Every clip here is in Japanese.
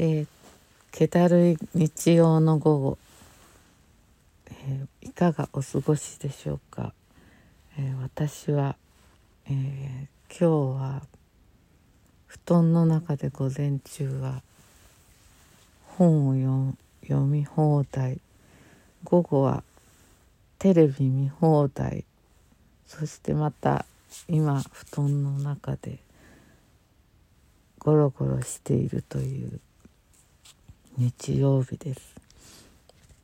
えー、気だるい日曜の午後、えー、いかがお過ごしでしょうか、えー、私は、え、今日は布団の中で午前中は本を読み放題午後はテレビ見放題そしてまた今布団の中でゴロゴロしているという日曜日です。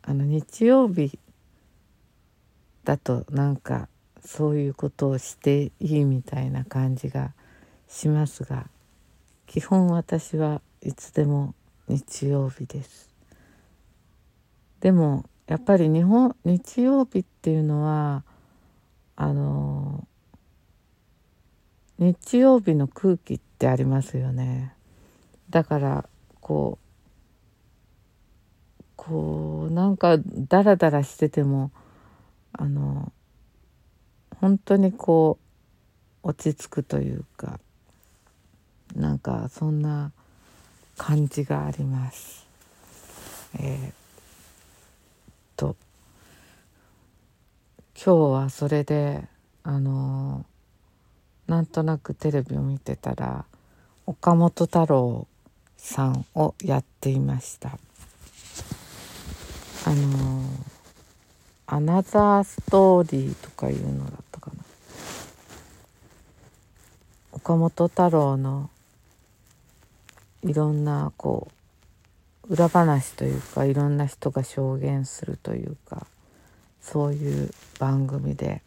あの日曜日だとなんかそういうことをしていいみたいな感じがしますが基本私はいつでも日曜日です。でもやっぱり日本日曜日っていうのはあの日曜日の空気ってありますよね。だからこうこうなんかダラダラしててもあの本当にこう落ち着くというかなんかそんな感じがあります。えー、と今日はそれであのなんとなくテレビを見てたら岡本太郎さんをやっていました。あの「アナザーストーリー」とかいうのだったかな。岡本太郎のいろんなこう裏話というかいろんな人が証言するというかそういう番組で。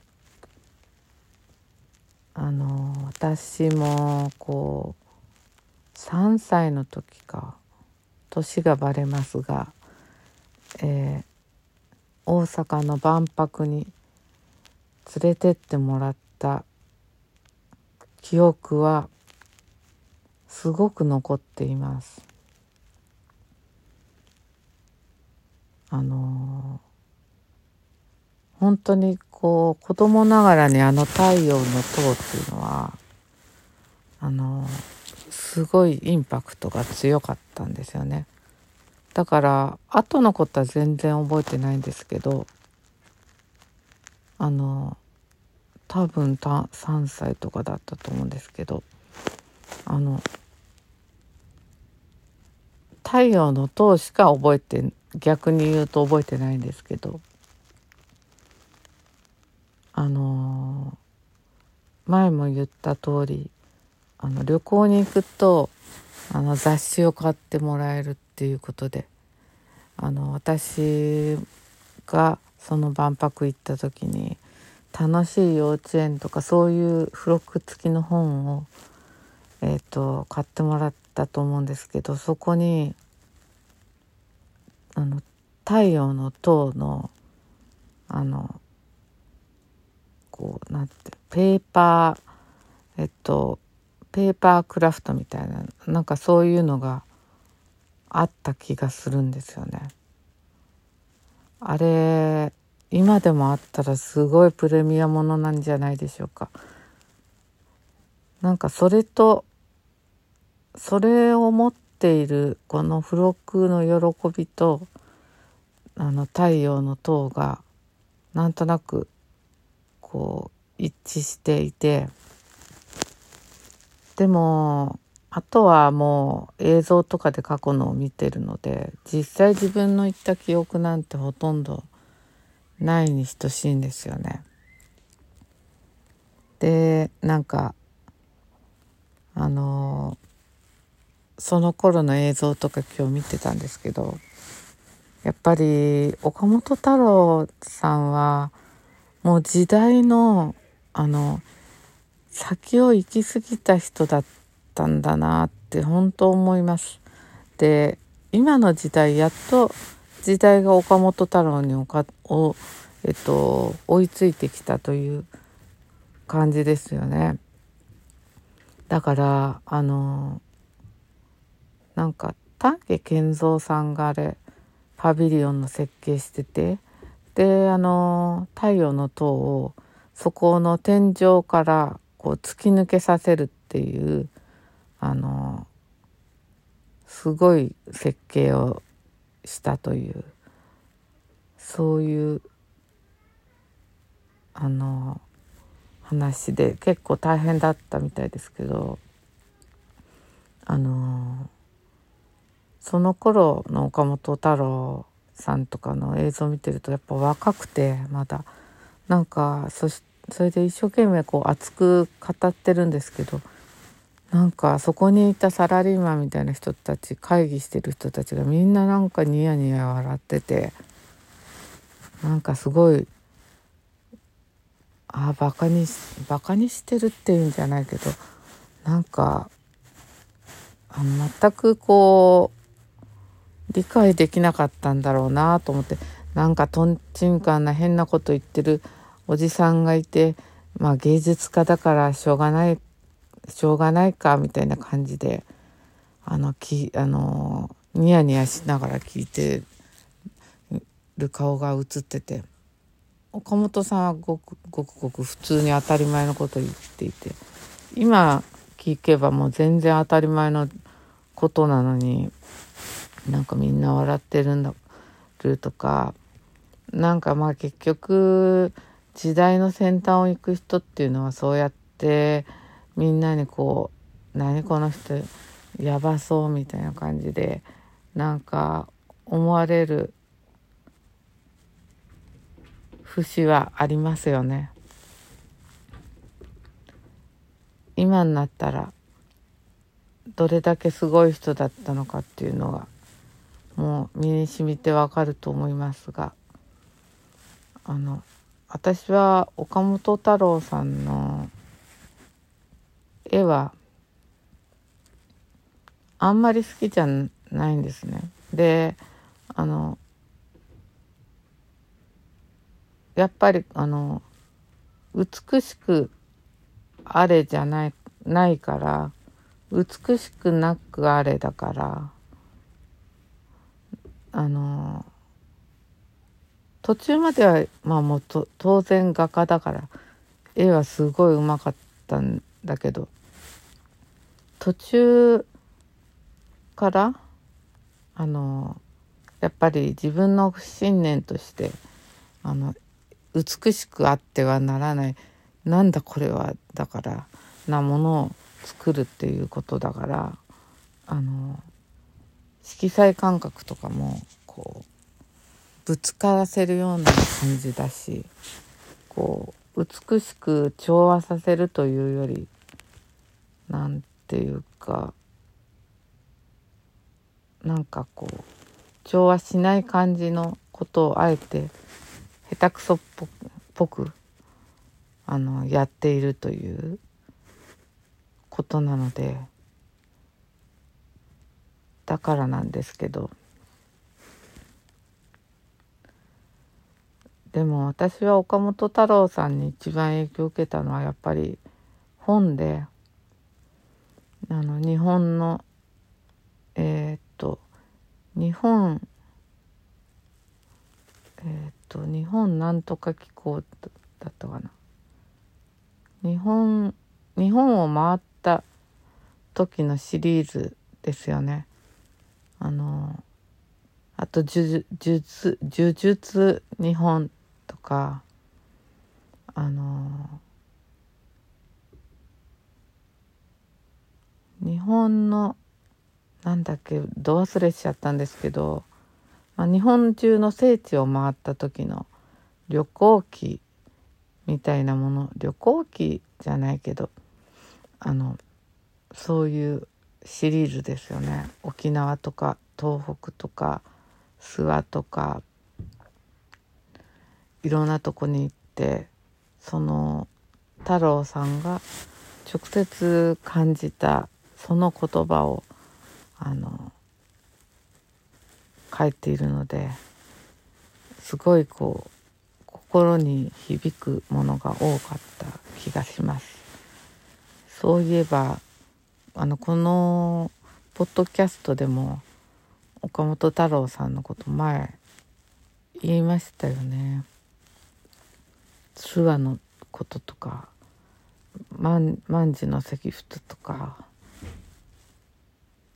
あの私もこう3歳の時か年がバレますがえー、大阪の万博に連れてってもらった記憶はすごく残っています。あのー、本当にこう子供ながらにあの太陽の塔っていうのはあのー、すごいインパクトが強かったんですよね。だから後のことは全然覚えてないんですけどあの多分た3歳とかだったと思うんですけどあの太陽の塔しか覚えて逆に言うと覚えてないんですけどあの前も言った通りあり旅行に行くとあの雑誌を買ってもらえるっていうことであの私がその万博行った時に楽しい幼稚園とかそういう付録付きの本を、えーと、買ってもらったと思うんですけどそこにあの太陽の塔のあのこうなんてペーパーえっとペーパークラフトみたいななんかそういうのがあった気がするんですよね。あれ今でもあったらすごいプレミアものなんじゃないでしょうか。なんかそれとそれを持っているこの付録の喜びとあの太陽の塔がなんとなくこう一致していてでもあとはもう映像とかで過去のを見てるので実際自分の言った記憶なんてほとんどないに等しいんですよね。でなんかあのその頃の映像とか今日見てたんですけどやっぱり岡本太郎さんはもう時代のあの先を行き過ぎた人だったんだなって本当思います。で今の時代やっと時代が岡本太郎におかお、えっと、追いついてきたという感じですよね。だからあのなんか丹下健三さんがあれパビリオンの設計しててであの太陽の塔をそこの天井からこう突き抜けさせるっていうあのすごい設計をしたというそういうあの話で結構大変だったみたいですけどあのその頃の岡本太郎さんとかの映像を見てるとやっぱ若くてまだ。なんかそしそれで一生懸命こう熱く語ってるんですけどなんかそこにいたサラリーマンみたいな人たち会議してる人たちがみんななんかニヤニヤ笑っててなんかすごいああバカにバカにしてるっていうんじゃないけどなんかあ全くこう理解できなかったんだろうなと思ってなんかとんちんかんな変なこと言ってるおじさんがいてまあ芸術家だからしょうがないしょうがないかみたいな感じであのきあのニヤニヤしながら聞いてる顔が映ってて岡本さんはごくごくごく普通に当たり前のことを言っていて今聞けばもう全然当たり前のことなのになんかみんな笑ってるんだるとかなんかまあ結局時代の先端を行く人っていうのはそうやってみんなにこう何この人やばそうみたいな感じでなんか思われる節はありますよね。今になったらどれだけすごい人だったのかっていうのがもう身にしみてわかると思いますがあの私は岡本太郎さんの絵はあんまり好きじゃないんですね。であのやっぱりあの美しくあれじゃないないから美しくなくあれだからあの途中まではまあもう当然画家だから絵はすごいうまかったんだけど途中からあのやっぱり自分の信念としてあの美しくあってはならない。なんだこれはだからなものを作るっていうことだからあの色彩感覚とかもこうぶつからせるような感じだしこう美しく調和させるというよりなんていうかなんかこう調和しない感じのことをあえて下手くそっぽくあのやっているということなのでだからなんですけど。でも私は岡本太郎さんに一番影響を受けたのはやっぱり本であの日本のえー、っと日本えー、っと日本なんとか機構だったかな。日本日本を回った時のシリーズですよね。あのあと呪術呪術日本とかあの日本のなんだっけど忘れしちゃったんですけどまあ、日本中の聖地を回った時の旅行記みたいなもの旅行記じゃないけどあのそういうシリーズですよね。沖縄とか東北とか諏訪とかいろんなとこに行ってその太郎さんが直接感じたその言葉をあの書いているのですごいこう心に響くものが多かった気がします。そういえばあのこのポッドキャストでも岡本太郎さんのこと前言いましたよね。手話のこととか万万事の石仏とか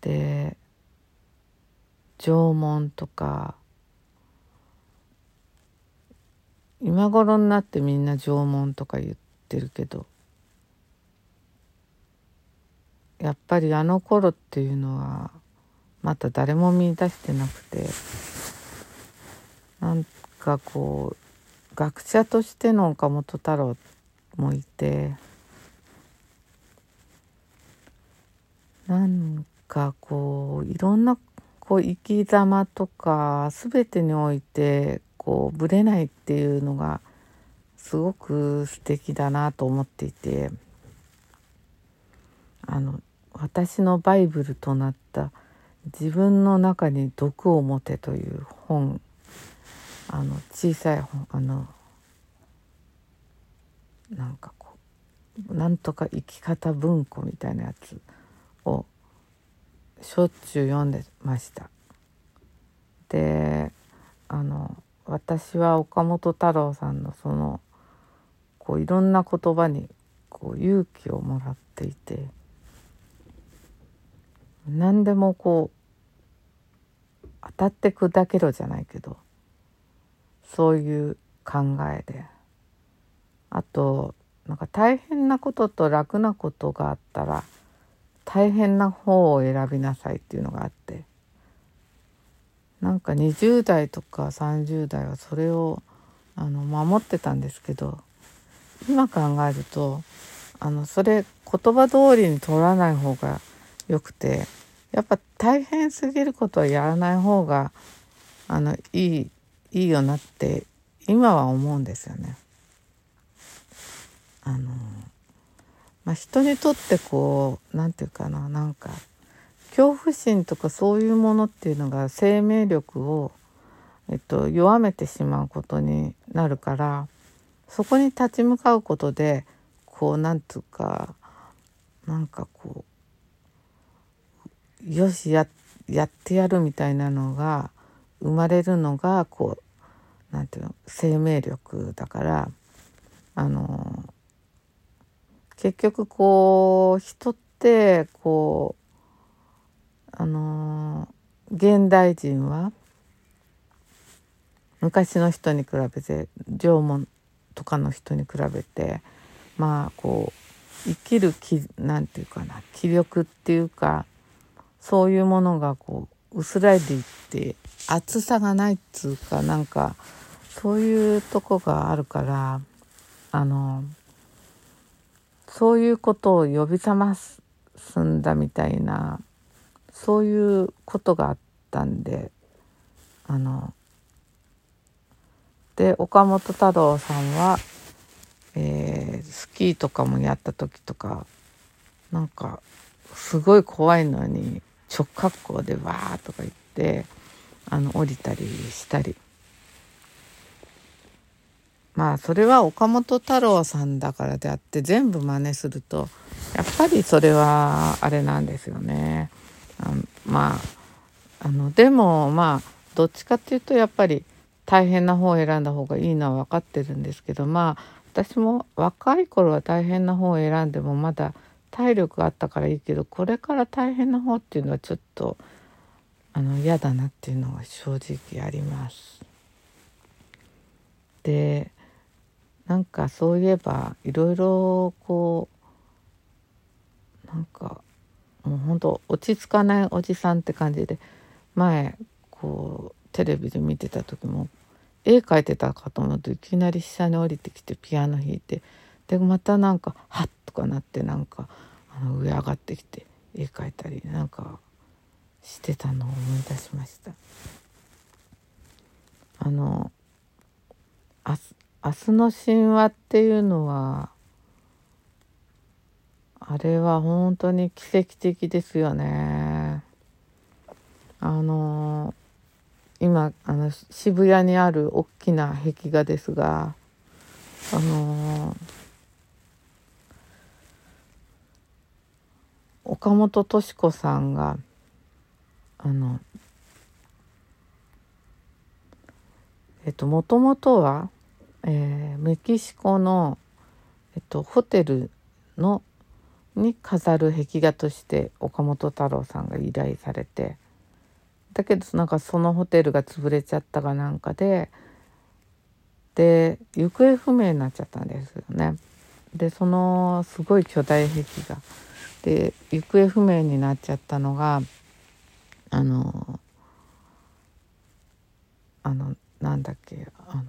で縄文とか今頃になってみんな縄文とか言ってるけどやっぱりあの頃っていうのはまた誰も見出してなくてなんかこう学者としての岡本太郎もいてなんかこういろんなこう生き様とか全てにおいてこうぶれないっていうのがすごく素敵だなと思っていてあの私のバイブルとなった「自分の中に毒を持て」という本あの小さい本あのなんかこうなんとか生き方文庫みたいなやつをしょっちゅう読んでました。であの私は岡本太郎さんのそのこういろんな言葉にこう勇気をもらっていて何でもこう当たって砕けろじゃないけどそういう考えであとなんか大変なことと楽なことがあったら大変な方を選びなさいっていうのがあってなんか20代とか30代はそれをあの守ってたんですけど今考えるとあのそれ言葉通りに取らない方がよくてやっぱ大変すぎることはやらない方があのいいいいよなって今は思うんですよね。あのまあ、人にとってこう何て言うかななんか恐怖心とかそういうものっていうのが生命力を、えっと、弱めてしまうことになるからそこに立ち向かうことでこう何て言うかなんかこうよしややってやるみたいなのが生まれるのがこうなんていうの生命力だからあの結局こう人ってこうあの現代人は昔の人に比べて縄文とかの人に比べてまあこう生きる気なんていうかな気力っていうかそういうものがこう薄らいでいって厚さがないっつうかなんかそういうとこがあるからあのそういうことを呼び覚ますんだみたいなそういうことがあったんであので岡本太郎さんは、えー、スキーとかもやった時とかなんかすごい怖いのに直滑降でわーとか言ってあの降りたりしたり。まあそれは岡本太郎さんだからであって全部真似するとやっぱりそれはあれなんですよね。あまああのでもまあどっちかっていうとやっぱり大変な方を選んだ方がいいのは分かってるんですけどまあ私も若い頃は大変な方を選んでもまだ体力があったからいいけどこれから大変な方っていうのはちょっとあの嫌だなっていうのが正直あります。でなんかそういえばいろいろこうなんかもうほんと落ち着かないおじさんって感じで前こうテレビで見てた時も絵描いてたかと思うといきなり下に降りてきてピアノ弾いてでまたなんかハッとかなってなんかあの上上がってきて絵描いたりなんかしてたのを思い出しました。あのあ明日の神話っていうのはあれは本当に奇跡的ですよね。あの今あの渋谷にある大きな壁画ですがあの岡本敏子さんがあのえっともともとはえー、メキシコの、えっと、ホテルのに飾る壁画として岡本太郎さんが依頼されてだけどなんかそのホテルが潰れちゃったかなんかでで行方不明になっちゃったんですよね。でそのすごい巨大壁画で行方不明になっちゃったのがあのあのなんだっけあの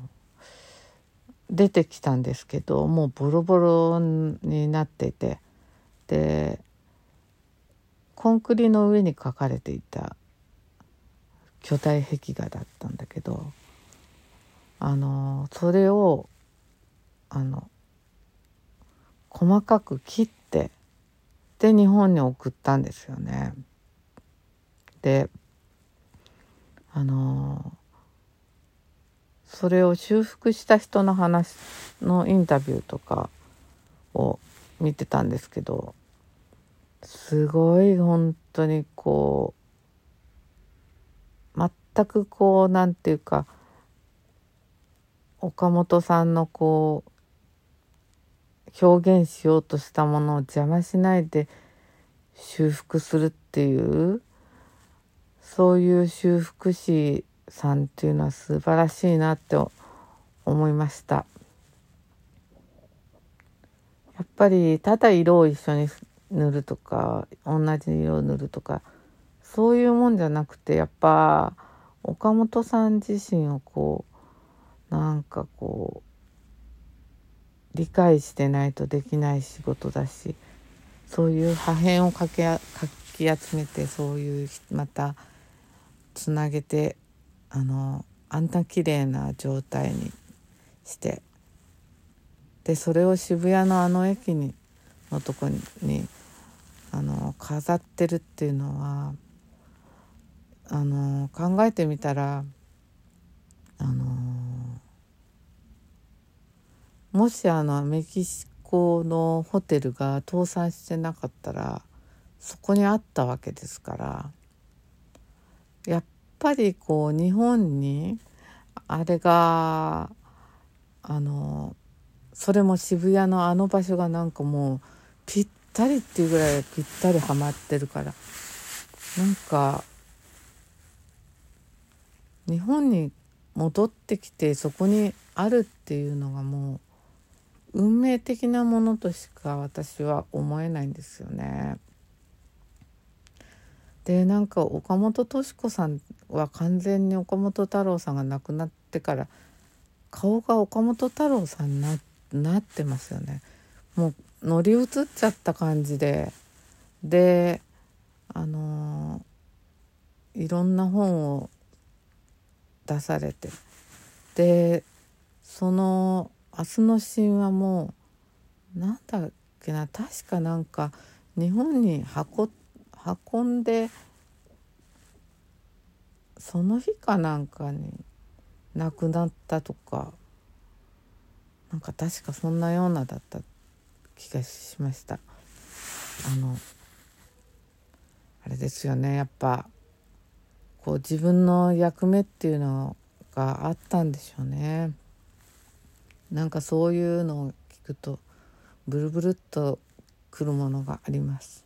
出てきたんですけどもうボロボロになっててでコンクリの上に描かれていた巨大壁画だったんだけどあのそれをあの細かく切ってで日本に送ったんですよね。であのそれを修復した人の話のインタビューとかを見てたんですけどすごい本当にこう全くこうなんていうか岡本さんのこう表現しようとしたものを邪魔しないで修復するっていうそういう修復師さんっていうのは素晴らしいなって思いました。やっぱりただ色を一緒に塗るとか同じ色を塗るとかそういうもんじゃなくてやっぱ岡本さん自身をこうなんかこう理解してないとできない仕事だしそういう破片をかけかき集めてそういうまたつなげてあのあんな綺麗な状態にしてでそれを渋谷のあの駅にのとこにあの飾ってるっていうのはあの考えてみたらあのもしあのメキシコのホテルが倒産してなかったらそこにあったわけですからやっぱりこう日本にあれがあのそれも渋谷のあの場所がなんかもうぴったりっていうぐらいぴったりはまってるからなんか日本に戻ってきてそこにあるっていうのがもう運命的なものとしか私は思えないんですよね。でなんか岡本敏子さんは完全に岡本太郎さんが亡くなってから顔が岡本太郎さんになってますよね。もう乗り移っちゃった感じでであのいろんな本を出されてでその「明日の神話も」なんだっけな確かなんか日本に運運んでその日かなんかに亡くなったとかなんか確かそんなようなだった気がしました。あのあれですよね。やっぱこう自分の役目っていうのがあったんでしょうね。なんかそういうのを聞くとブルブルっとくるものがあります。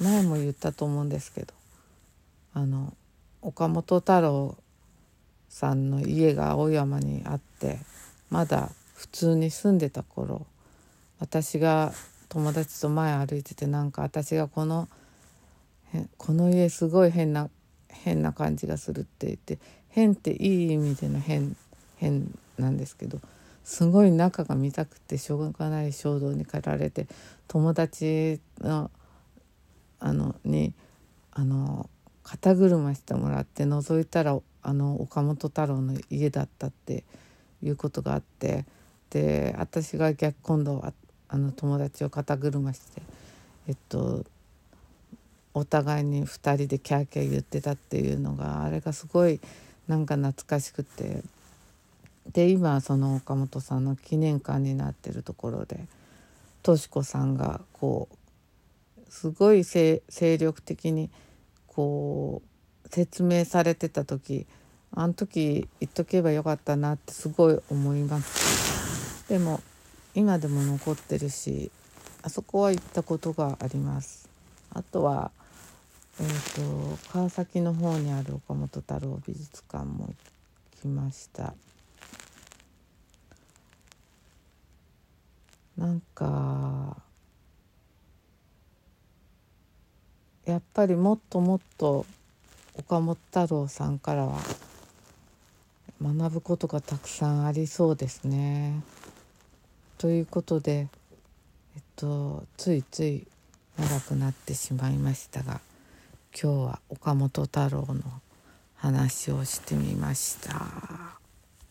前も言ったと思うんですけど。あの岡本太郎さんの家が青山にあってまだ普通に住んでた頃私が友達と前歩いててなんか私がこのこの家すごい変な変な感じがするって言って変っていい意味での変変なんですけどすごい仲が見たくてしょうがない衝動に駆られて友達のあのにあの肩車してもらって覗いたらあの岡本太郎の家だったっていうことがあってで私が逆今度はあの友達を肩車してえっとお互いに2人でキャーキャー言ってたっていうのがあれがすごいなんか懐かしくて。で今その岡本さんの記念館になってるところでとし子さんがこうすごい精力的にこう説明されてた時あの時言っとけばよかったなってすごい思います。でも今でも残ってるしあそこは行ったことがあります。あとはえーと、川崎の方にある岡本太郎美術館も来ました。なんかやっぱりもっともっと岡本太郎さんからは学ぶことがたくさんありそうですね。ということで、えっと、ついつい長くなってしまいましたが今日は岡本太郎の話をしてみました。